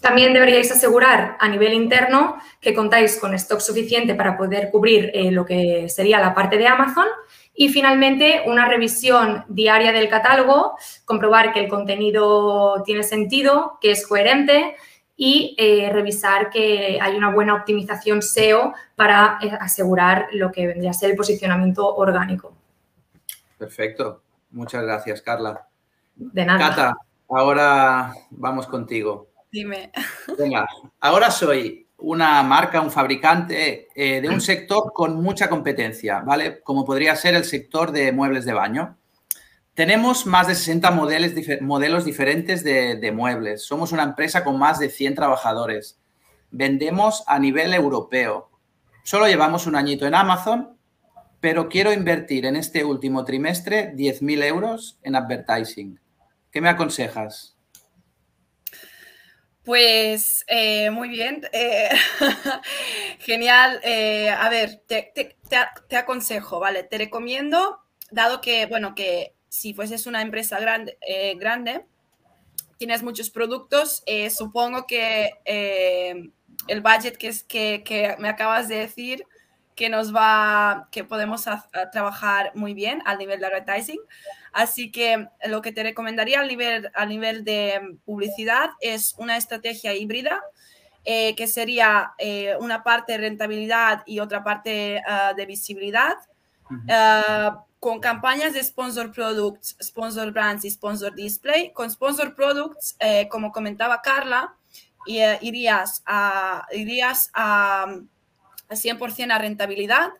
También deberíais asegurar a nivel interno que contáis con stock suficiente para poder cubrir eh, lo que sería la parte de Amazon y finalmente, una revisión diaria del catálogo, comprobar que el contenido tiene sentido, que es coherente y eh, revisar que hay una buena optimización SEO para eh, asegurar lo que vendría a ser el posicionamiento orgánico. Perfecto. Muchas gracias, Carla. De nada. Cata, ahora vamos contigo. Dime. Venga, ahora soy una marca, un fabricante eh, de un sector con mucha competencia, ¿vale? Como podría ser el sector de muebles de baño. Tenemos más de 60 modelos, modelos diferentes de, muebles. Somos una empresa con más de 100 trabajadores. Vendemos a nivel europeo. Solo llevamos un añito en Amazon, pero quiero invertir en este último trimestre 10.000 euros en advertising. ¿Qué me aconsejas? Pues eh, muy bien, eh, genial. Eh, a ver, te, aconsejo, ¿vale? Te recomiendo, dado que, bueno, que si fueses una empresa grande, eh, grande tienes muchos productos, eh, supongo que el budget que, es, que, que, me acabas de decir que nos va, que podemos a, a trabajar muy bien al nivel de advertising. Así que lo que te recomendaría a nivel, a nivel de publicidad es una estrategia híbrida, eh, que sería eh, una parte de rentabilidad y otra parte uh, de visibilidad, uh, con campañas de sponsor products, sponsor brands y sponsor display. Con sponsor products, eh, como comentaba Carla, eh, irías a, irías a, a 100% a rentabilidad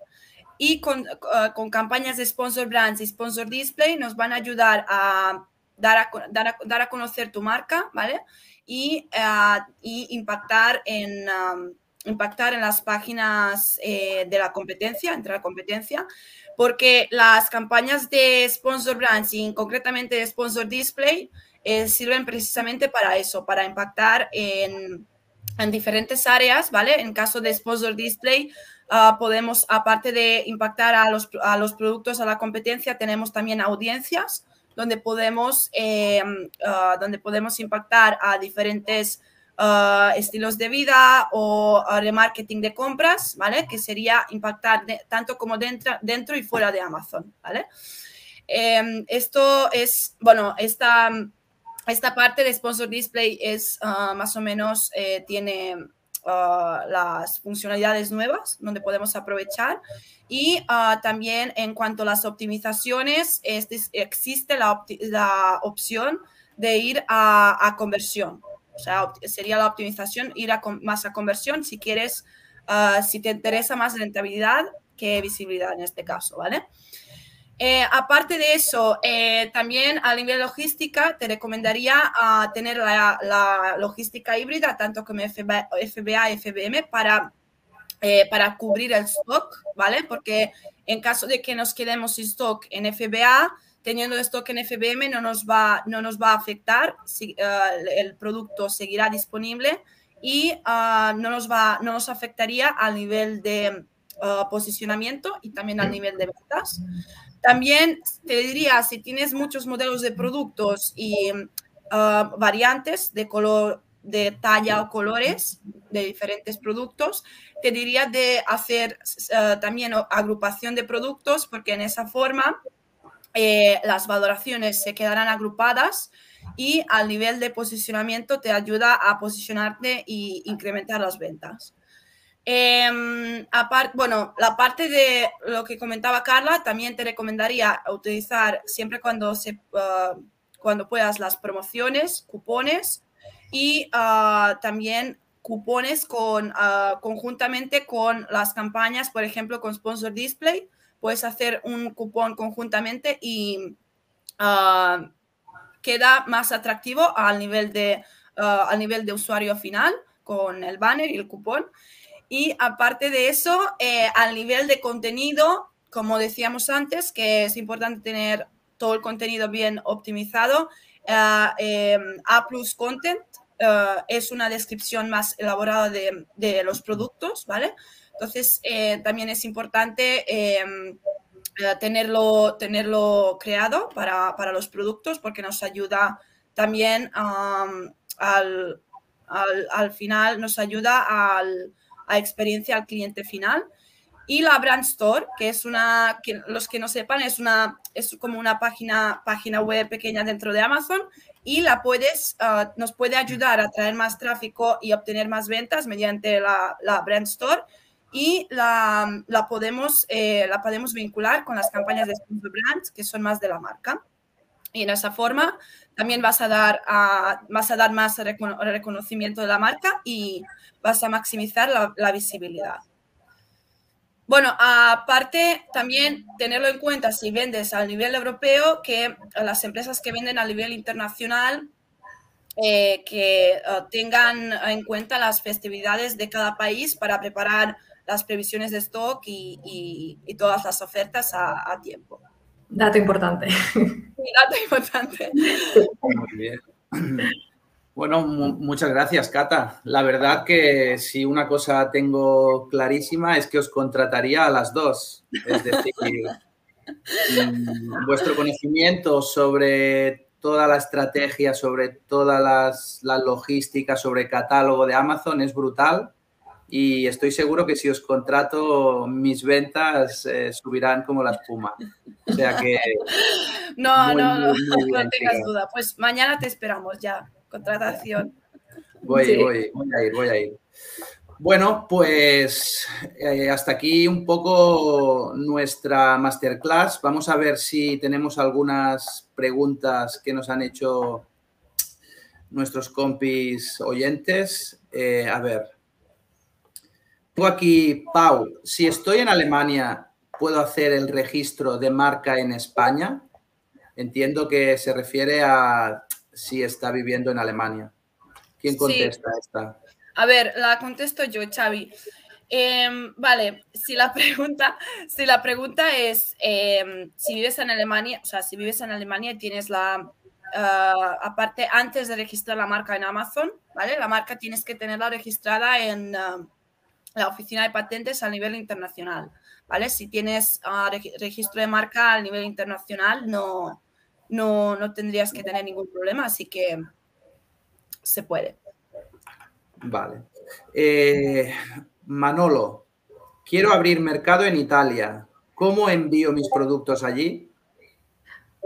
y con, uh, campañas de sponsor brands y sponsor display nos van a ayudar a dar a, dar a, dar a conocer tu marca, ¿vale? Y, uh, y impactar, en, um, impactar en las páginas eh, de la competencia, entre la competencia, porque las campañas de sponsor brands y concretamente de sponsor display eh, sirven precisamente para eso, para impactar en, en diferentes áreas, ¿vale? En caso de sponsor display, Uh, podemos, aparte de impactar a los, a los, productos, a la competencia, tenemos también audiencias donde podemos, eh, uh, donde podemos impactar a diferentes uh, estilos de vida o remarketing de compras, ¿vale? Que sería impactar tanto como dentro, y fuera de Amazon, ¿vale? Eh, esto es, bueno, esta esta parte de Sponsor Display es ah, más o menos, eh, tiene ah, las funcionalidades nuevas donde podemos aprovechar. Y ah, también en cuanto a las optimizaciones, existe la, opción de ir a, conversión. O sea, sería la optimización ir a, más a conversión si quieres, si te interesa más rentabilidad que visibilidad en este caso, ¿vale? Eh, aparte de eso, eh, también a nivel logística, te recomendaría uh, tener la, logística híbrida, tanto como FBA, FBA FBM, para, eh, para cubrir el stock, ¿vale? Porque en caso de que nos quedemos sin stock en FBA, teniendo stock en FBM no nos va, no nos va a afectar, si, el producto seguirá disponible y no, nos va, no nos afectaría al nivel de posicionamiento y también al nivel de ventas. También te diría, si tienes muchos modelos de productos y ah, variantes de color, de talla o colores de diferentes productos, te diría de hacer ah, también agrupación de productos porque en esa forma eh, las valoraciones se quedarán agrupadas y al nivel de posicionamiento te ayuda a posicionarte y incrementar las ventas. Eh, bueno, la parte de lo que comentaba Carla, también te recomendaría utilizar siempre cuando, se, ah, cuando puedas las promociones, cupones y ah, también cupones con, ah, conjuntamente con las campañas, por ejemplo, con Sponsor Display. Puedes hacer un cupón conjuntamente y queda más atractivo al nivel, de, al nivel de usuario final con el banner y el cupón. Y aparte de eso, eh, al nivel de contenido, como decíamos antes, que es importante tener todo el contenido bien optimizado, eh, eh, A Plus Content es una descripción más elaborada de, de los productos, ¿vale? Entonces, también es importante tenerlo, tenerlo creado para, para, los productos porque nos ayuda también al, al, al, final, nos ayuda al a experiencia al cliente final. Y la Brand Store, que es una, que los que no sepan, es, una, es como una página, página web pequeña dentro de Amazon y la puedes, ah, nos puede ayudar a traer más tráfico y obtener más ventas mediante la, Brand Store y la, la podemos, eh, la podemos vincular con las campañas de Brands, que son más de la marca. Y en esa forma también vas a dar, a, vas a dar más reconocimiento de la marca y vas a maximizar la, visibilidad. Bueno, aparte también tenerlo en cuenta si vendes a nivel europeo, que las empresas que venden a nivel internacional, eh, que eh, tengan en cuenta las festividades de cada país para preparar las previsiones de stock y, todas las ofertas a tiempo. Dato importante. dato importante. Muy bien. Bueno, muchas gracias, Cata. La verdad que si una cosa tengo clarísima es que os contrataría a las dos. Es decir, mm, vuestro conocimiento sobre toda la estrategia, sobre toda las, la logística, sobre catálogo de Amazon es brutal y estoy seguro que si os contrato, mis ventas eh, subirán como la espuma. O sea que... No, no, no, no tengas duda. Pues mañana te esperamos ya, contratación. Voy, voy, voy a ir, voy a ir. Bueno, pues eh, hasta aquí un poco nuestra masterclass. Vamos a ver si tenemos algunas preguntas que nos han hecho nuestros compis oyentes. Eh, a ver, tengo aquí, Pau, si estoy en Alemania, ¿puedo hacer el registro de marca en España? Entiendo que se refiere a si está viviendo en Alemania. ¿Quién contesta esta? A ver, la contesto yo, Xavi. Em, vale, si la pregunta, si la pregunta es em, si vives en Alemania, o sea, si vives en Alemania y tienes la, ah, aparte, antes de registrar la marca en Amazon, ¿vale? La marca tienes que tenerla registrada en, ah, la oficina de patentes a nivel internacional, ¿vale? Si tienes ah, registro de marca a nivel internacional, no, no, no tendrías que tener ningún problema, así que se puede. Vale. Eh, Manolo, quiero abrir mercado en Italia. ¿Cómo envío mis productos allí?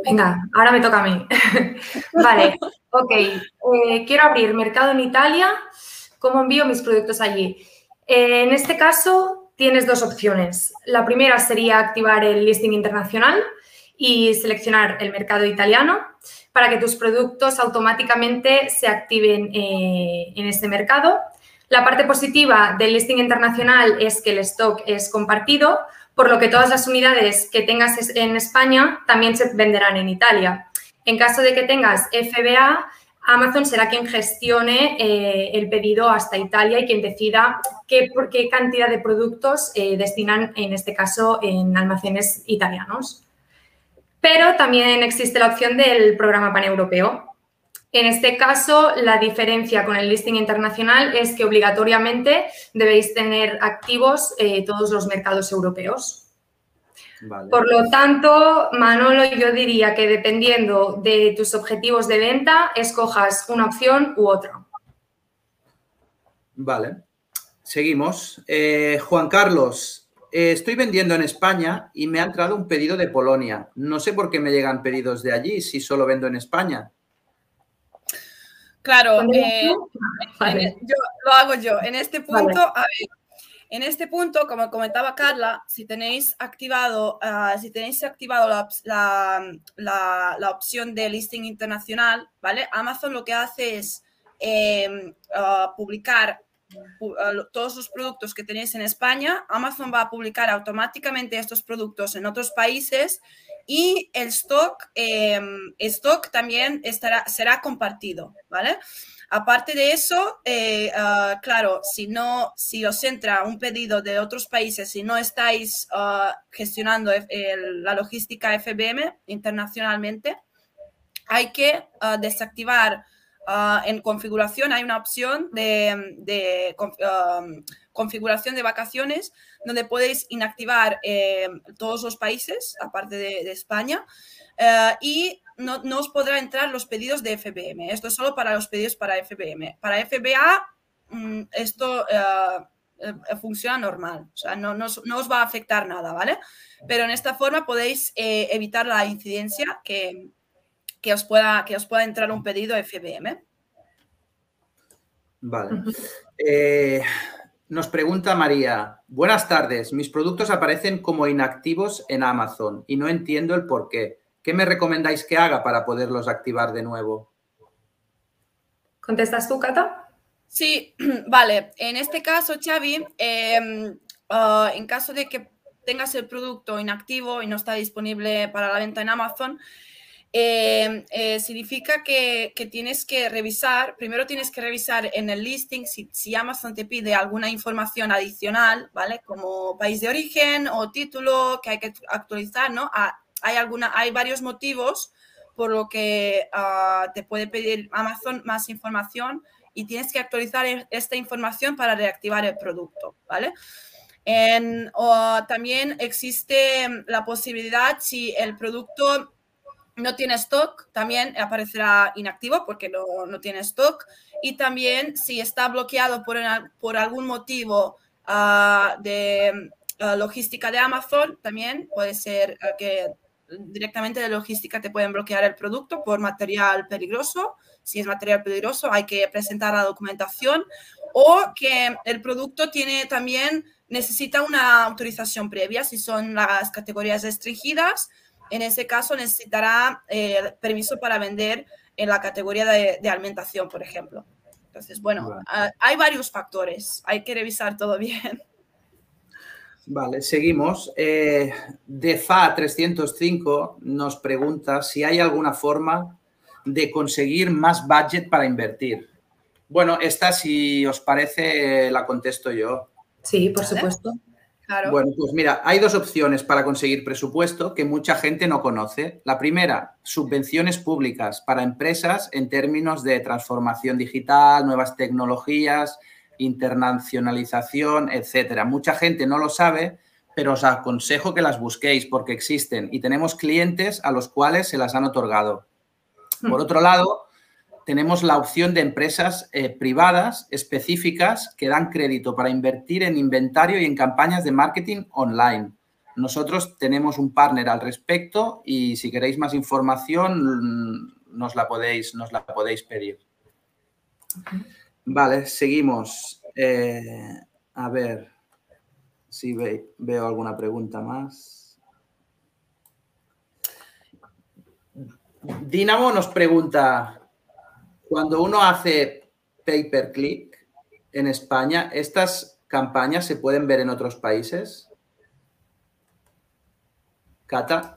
Venga, ahora me toca a mí. vale, ok. Eh, quiero abrir mercado en Italia. ¿Cómo envío mis productos allí? Eh, en este caso, tienes dos opciones. La primera sería activar el listing internacional y seleccionar el mercado italiano para que tus productos automáticamente se activen eh, en este mercado. La parte positiva del listing internacional es que el stock es compartido, por lo que todas las unidades que tengas en España también se venderán en Italia. En caso de que tengas FBA, Amazon será quien gestione eh, el pedido hasta Italia y quien decida qué, qué cantidad de productos eh, destinan, en este caso, en almacenes italianos. Pero también existe la opción del programa paneuropeo. En este caso, la diferencia con el listing internacional es que obligatoriamente debéis tener activos eh, todos los mercados europeos. Por lo tanto, Manolo, yo diría que dependiendo de tus objetivos de venta, escojas una opción u otra. Vale. Seguimos. Eh, Juan Carlos, eh, estoy vendiendo en España y me ha entrado un pedido de Polonia. No sé por qué me llegan pedidos de allí si solo vendo en España. Claro, eh, yo, lo hago yo. En este punto, a ver, en este punto, como comentaba Carla, si tenéis activado, ah, si tenéis activado la, opción de listing internacional, ¿vale? Amazon lo que hace es em, ah, publicar todos los productos que tenéis en España. Amazon va a publicar automáticamente estos productos en otros países y el stock, em, stock también estará, será compartido, ¿vale? Aparte de eso, eh, ah, claro, si no, si os entra un pedido de otros países, si no estáis ah, gestionando la logística FBM internacionalmente, hay que ah, desactivar en configuración, hay una opción de, configuración de vacaciones donde podéis inactivar eh, todos los países, aparte de, España, eh, y no, os podrá entrar los pedidos de FBM. Esto es solo para los pedidos para FBM. Para FBA, mm, esto eh, funciona normal, o sea, no, os va a afectar nada, ¿vale? Pero en esta forma podéis evitar la incidencia que, os pueda, que os pueda entrar un pedido FBM. Vale. nos pregunta María, buenas tardes, mis productos aparecen como inactivos en Amazon y no entiendo el por qué. ¿Qué me recomendáis que haga para poderlos activar de nuevo? ¿Contestas tú, Cata? Sí, vale. En este caso, Xavi, em, ah, en caso de que tengas el producto inactivo y no está disponible para la venta en Amazon, em, eh, significa que, tienes que revisar, primero tienes que revisar en el listing si, Amazon te pide alguna información adicional, ¿vale? Como país de origen o título que hay que actualizar, ¿no? A, hay, alguna, hay varios motivos por lo que ah, te puede pedir Amazon más información y tienes que actualizar e, esta información para reactivar el producto, ¿vale? también existe la posibilidad si el producto no tiene stock, también aparecerá inactivo porque no, tiene stock. Y también si está bloqueado por, por algún motivo ah, de ah, logística de Amazon, también puede ser que directamente de logística te pueden bloquear el producto por material peligroso. Si es material peligroso, hay que presentar la documentación o que el producto tiene también necesita una autorización previa si son las categorías restringidas. En ese caso necesitará eh, permiso para vender en la categoría de, de alimentación, por ejemplo. Entonces, bueno, hay varios factores. Hay que revisar todo bien. Vale, seguimos. Eh, Defa305 nos pregunta si hay alguna forma de conseguir más budget para invertir. Bueno, esta, si os parece, la contesto yo. Sí, por supuesto. Bueno, pues mira, hay dos opciones para conseguir presupuesto que mucha gente no conoce. La primera, subvenciones públicas para empresas en términos de transformación digital, nuevas tecnologías, internacionalización, etcétera. Mucha gente no lo sabe, pero os aconsejo que las busquéis porque existen y tenemos clientes a los cuales se las han otorgado. Por otro lado, tenemos la opción de empresas eh, privadas específicas que dan crédito para invertir en inventario y en campañas de marketing online. nosotros tenemos un partner al respecto y si queréis más información nos la podéis, nos la podéis pedir. Vale, seguimos. Eh, a ver si veo alguna pregunta más. Dinamo nos pregunta, cuando uno hace pay per click en España, ¿estas campañas se pueden ver en otros países? Cata.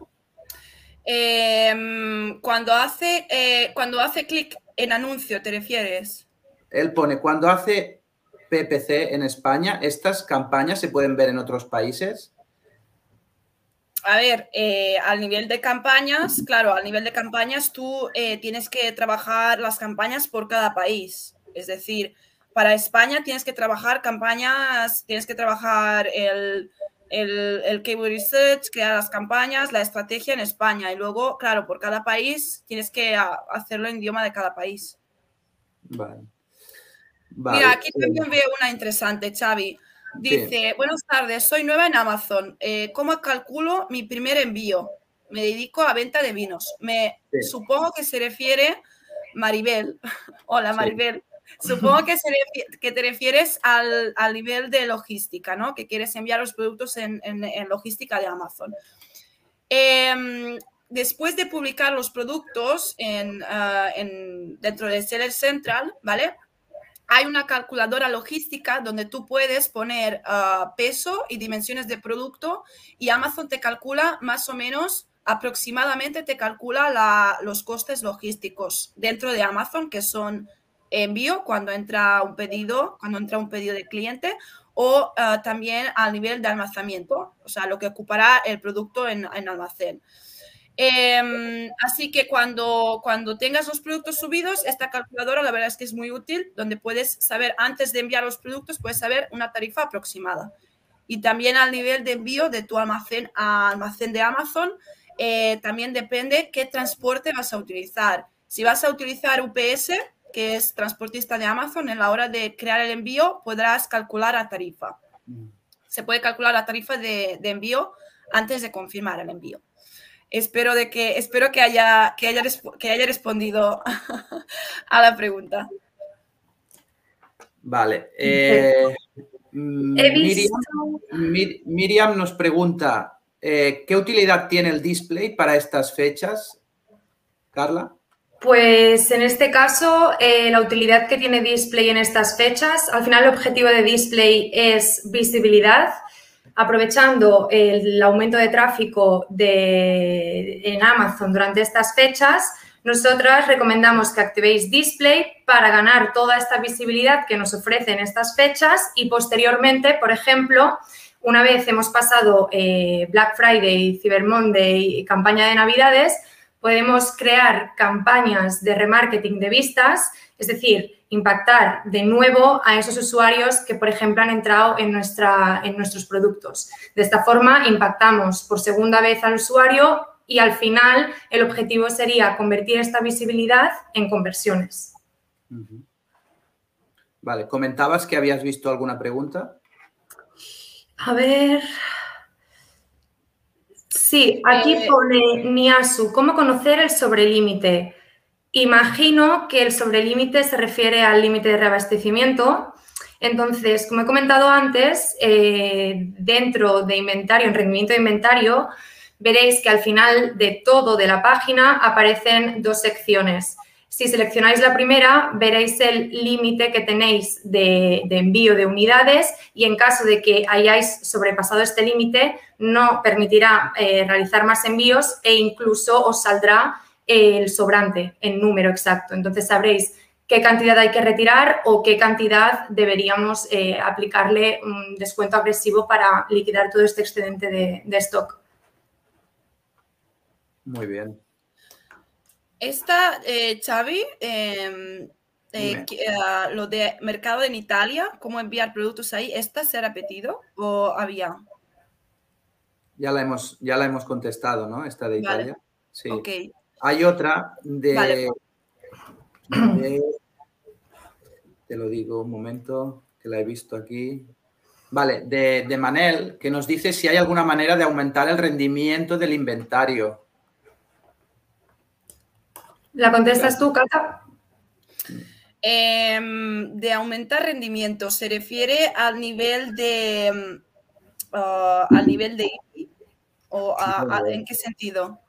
Em, cuando hace, eh, cuando hace clic en anuncio, ¿te refieres? Él pone, cuando hace PPC en España, ¿estas campañas se pueden ver en otros países? A ver, eh, al nivel de campañas, claro, al nivel de campañas tú eh, tienes que trabajar las campañas por cada país. Es decir, para España tienes que trabajar campañas, tienes que trabajar el, el, el keyword research, crear las campañas, la estrategia en España. Y luego, claro, por cada país tienes que hacerlo en idioma de cada país. Vale. Mira, aquí también veo una interesante, Xavi. Dice, buenas tardes, soy nueva en Amazon. Eh, ¿Cómo calculo mi primer envío? Me dedico a venta de vinos. Me supongo que se refiere Maribel. Hola Maribel. Supongo que, que te refieres al, nivel de logística, ¿no? Que quieres enviar los productos en, logística de Amazon. Em, después de publicar los productos ah, en, dentro de Seller Central, ¿vale? Hay una calculadora logística donde tú puedes poner ah, peso y dimensiones de producto y Amazon te calcula más o menos aproximadamente te calcula los costes logísticos dentro de Amazon, que son envío cuando entra un pedido, cuando entra un pedido de cliente o ah, también al nivel de almacenamiento, o sea, lo que ocupará el producto en, almacén. Em, así que cuando, cuando tengas los productos subidos, esta calculadora la verdad es que es muy útil, donde puedes saber, antes de enviar los productos, puedes saber una tarifa aproximada. Y también al nivel de envío de tu almacén a almacén de Amazon, eh, también depende qué transporte vas a utilizar. Si vas a utilizar UPS, que es transportista de Amazon, en la hora de crear el envío podrás calcular la tarifa. Mm. Se puede calcular la tarifa de, envío antes de confirmar el envío. Espero, de que, espero que, haya, que, haya, que haya respondido a la pregunta. Vale. Eh, Miriam, nos pregunta, eh, ¿qué utilidad tiene el display para estas fechas? Carla. Pues en este caso, eh, la utilidad que tiene Display en estas fechas, al final el objetivo de Display es visibilidad, aprovechando el aumento de tráfico de, en Amazon durante estas fechas, nosotras recomendamos que activéis Display para ganar toda esta visibilidad que nos ofrecen estas fechas y posteriormente, por ejemplo, una vez hemos pasado eh, Black Friday, Cyber Monday y campaña de Navidades, podemos crear campañas de remarketing de vistas, es decir, impactar de nuevo a esos usuarios que, por ejemplo, han entrado en, nuestra, en nuestros productos. De esta forma, impactamos por segunda vez al usuario y al final el objetivo sería convertir esta visibilidad en conversiones. Vale, comentabas que habías visto alguna pregunta. A ver, Sí, aquí eh, pone Niasu, ¿cómo conocer el sobrelímite? Imagino que el sobrelímite se refiere al límite de reabastecimiento. Entonces, como he comentado antes, eh, dentro de inventario, en rendimiento de inventario, veréis que al final de todo de la página aparecen dos secciones. Si seleccionáis la primera, veréis el límite que tenéis de, envío de unidades y en caso de que hayáis sobrepasado este límite, no permitirá eh, realizar más envíos e incluso os saldrá el sobrante en número exacto. Entonces sabréis qué cantidad hay que retirar o qué cantidad deberíamos eh, aplicarle un descuento agresivo para liquidar todo este excedente de stock. Muy bien. Esta, eh, Xavi, em, eh, ah, lo de mercado en Italia, cómo enviar productos ahí, ¿esta se ha repetido o había? Ya la hemos, ya la hemos contestado, ¿no? Esta de Italia. Sí. Hay otra de, Te lo digo un momento, que la he visto aquí. Vale, de, de, Manel, que nos dice si hay alguna manera de aumentar el rendimiento del inventario. ¿La contestas tú, Cata? Eh, de aumentar rendimiento, ¿se refiere al nivel de uh, al nivel de ¿O a, a, en qué sentido?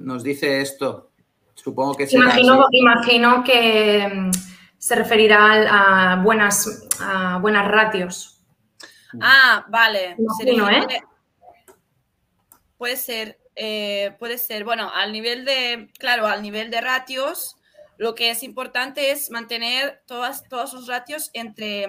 Nos dice esto. Supongo que imagino, imagino que mm, se referirá a buenas, a buenas ratios. Ah, vale. Imagino, ¿eh? Puede ser, eh, puede ser. Bueno, al nivel de, claro, al nivel de ratios, lo que es importante es mantener todas, todos los ratios entre,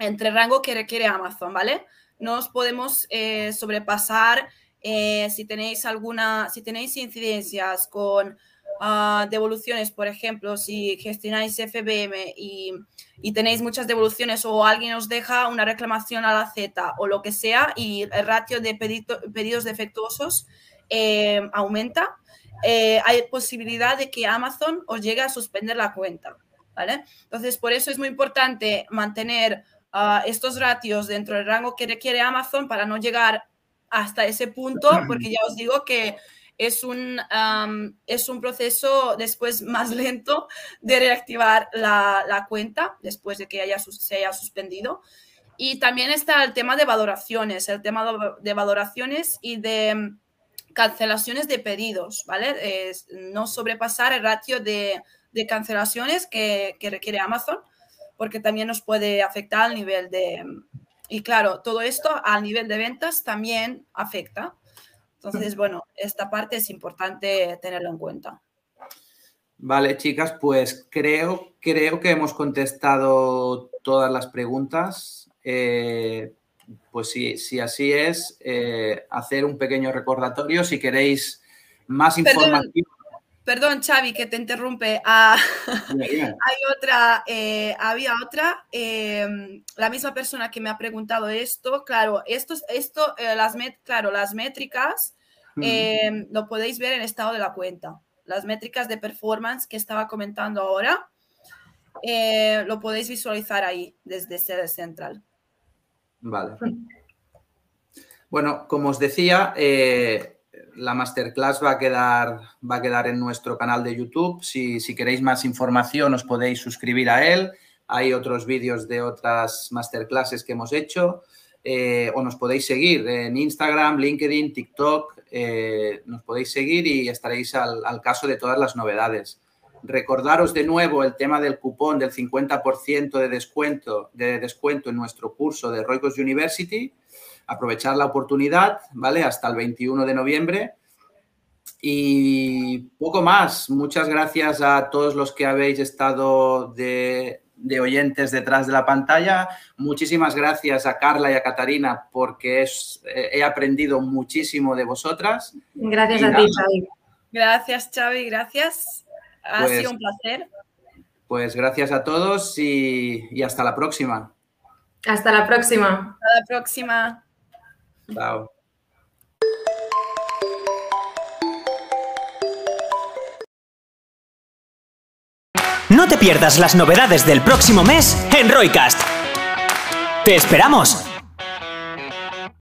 entre rango que requiere Amazon, ¿vale? No os podemos eh, sobrepasar eh, si tenéis alguna, si tenéis incidencias con uh, devoluciones, por ejemplo, si gestionáis FBM y, y, tenéis muchas devoluciones o alguien os deja una reclamación a la Z o lo que sea y el ratio de pedido, pedidos defectuosos eh, aumenta, eh, hay posibilidad de que Amazon os llegue a suspender la cuenta. ¿vale? Entonces, por eso es muy importante mantener uh, estos ratios dentro del rango que requiere Amazon para no llegar hasta ese punto, porque ya os digo que es un, um, es un proceso después más lento de reactivar la, la cuenta después de que haya, se haya suspendido. Y también está el tema de valoraciones, el tema de valoraciones y de cancelaciones de pedidos, ¿vale? Es no sobrepasar el ratio de, de cancelaciones que, que, requiere Amazon, porque también nos puede afectar al nivel de... Y claro, todo esto al nivel de ventas también afecta. Entonces, bueno, esta parte es importante tenerlo en cuenta. Vale, chicas, pues creo, creo que hemos contestado todas las preguntas. Eh, pues si, si, así es, eh, hacer un pequeño recordatorio. Si queréis más información. Perdón, Xavi, que te interrumpe. Ah, hay otra, eh, había otra, eh, la misma persona que me ha preguntado esto. Claro, esto, esto eh, las, met, claro, las métricas mm. lo podéis ver en estado de la cuenta. Las métricas de performance que estaba comentando ahora, lo podéis visualizar ahí desde sede central. Vale. Bueno, como os decía, la masterclass va a quedar, va a quedar en nuestro canal de YouTube. Si, queréis más información, os podéis suscribir a él. Hay otros vídeos de otras masterclasses que hemos hecho. Eh, o nos podéis seguir en Instagram, LinkedIn, TikTok. Eh, nos podéis seguir y estaréis al, al, caso de todas las novedades. Recordaros de nuevo el tema del cupón del 50% de descuento, de descuento en nuestro curso de Roicos University aprovechar la oportunidad, ¿vale? Hasta el 21 de noviembre. Y poco más. Muchas gracias a todos los que habéis estado de, de, oyentes detrás de la pantalla. Muchísimas gracias a Carla y a Catarina porque es, eh, he aprendido muchísimo de vosotras. Gracias y a nada. ti, Xavi. Gracias, Xavi. Gracias. Ha pues, sido un placer. Pues gracias a todos y, y hasta la próxima. Hasta la próxima. Hasta la próxima. No te pierdas las novedades del próximo mes en Roycast. ¡Te esperamos!